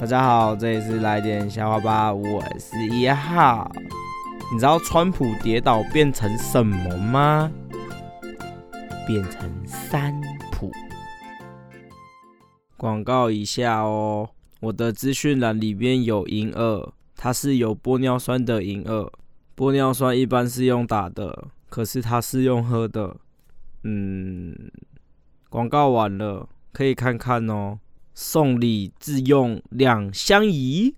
大家好，这里是来点笑话吧，我是一号。你知道川普跌倒变成什么吗？变成三普。广告一下哦，我的资讯栏里边有银耳，它是有玻尿酸的银耳。玻尿酸一般是用打的，可是它是用喝的。嗯，广告完了，可以看看哦。送礼自用两相宜。